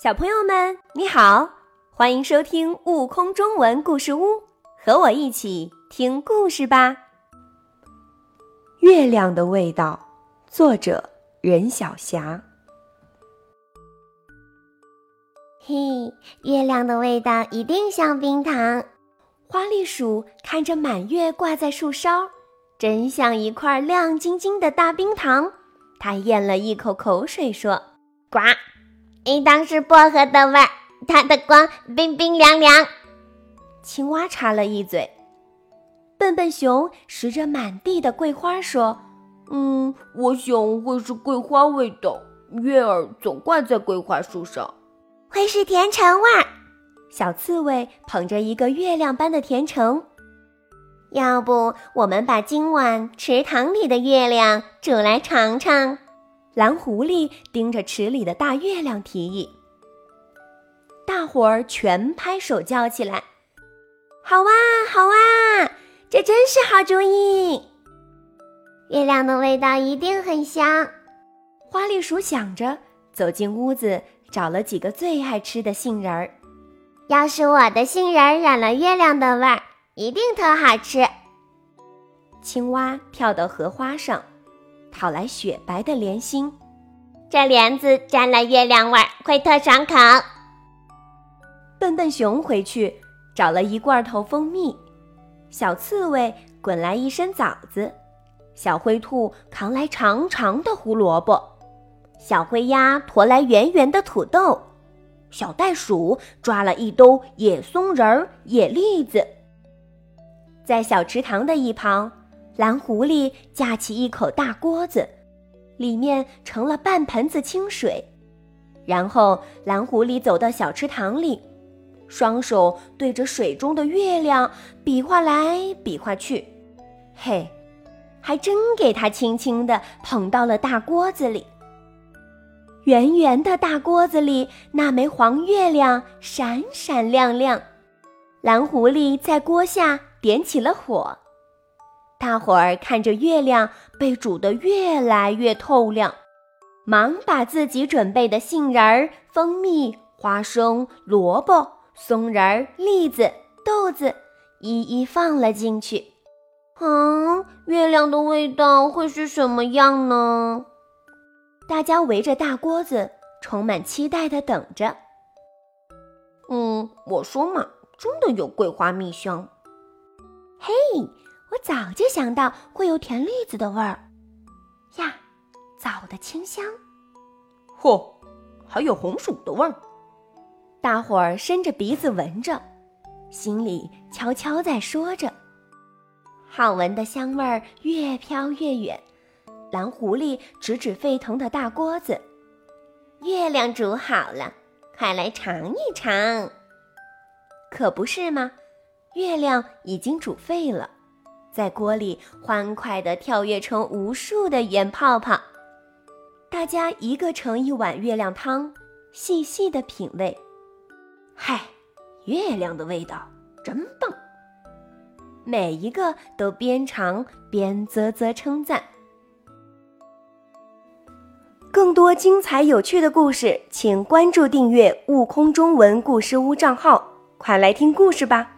小朋友们，你好，欢迎收听《悟空中文故事屋》，和我一起听故事吧。《月亮的味道》，作者任晓霞。嘿，月亮的味道一定像冰糖。花栗鼠看着满月挂在树梢，真像一块亮晶晶的大冰糖。它咽了一口口水，说：“呱。”应当是薄荷的味儿，它的光冰冰凉凉。青蛙插了一嘴。笨笨熊拾着满地的桂花说：“嗯，我想会是桂花味道。月儿总挂在桂花树上，会是甜橙味儿。”小刺猬捧着一个月亮般的甜橙。要不我们把今晚池塘里的月亮煮来尝尝？蓝狐狸盯着池里的大月亮，提议。大伙儿全拍手叫起来：“好哇，好哇！这真是好主意！月亮的味道一定很香。”花栗鼠想着，走进屋子，找了几个最爱吃的杏仁儿。要是我的杏仁染了月亮的味儿，一定特好吃。青蛙跳到荷花上。讨来雪白的莲心，这莲子沾了月亮味儿，会特爽口。笨笨熊回去找了一罐头蜂蜜，小刺猬滚来一身枣子，小灰兔扛来长长的胡萝卜，小灰鸭驮来圆圆的土豆，小袋鼠抓了一兜野松仁儿、野栗子。在小池塘的一旁。蓝狐狸架起一口大锅子，里面盛了半盆子清水，然后蓝狐狸走到小池塘里，双手对着水中的月亮比划来比划去，嘿，还真给它轻轻地捧到了大锅子里。圆圆的大锅子里，那枚黄月亮闪闪亮亮，蓝狐狸在锅下点起了火。大伙儿看着月亮被煮得越来越透亮，忙把自己准备的杏仁儿、蜂蜜、花生、萝卜、松仁儿、栗子、豆子一一放了进去。嗯，月亮的味道会是什么样呢？大家围着大锅子，充满期待地等着。嗯，我说嘛，真的有桂花蜜香。嘿。我早就想到会有甜栗子的味儿，呀，枣的清香。嚯，还有红薯的味儿。大伙儿伸着鼻子闻着，心里悄悄在说着：“好闻的香味儿越飘越远。”蓝狐狸指指沸腾的大锅子：“月亮煮好了，快来尝一尝。”可不是吗？月亮已经煮沸了。在锅里欢快地跳跃成无数的圆泡泡，大家一个盛一碗月亮汤，细细的品味。嗨，月亮的味道真棒！每一个都边尝边啧啧称赞。更多精彩有趣的故事，请关注订阅“悟空中文故事屋”账号，快来听故事吧！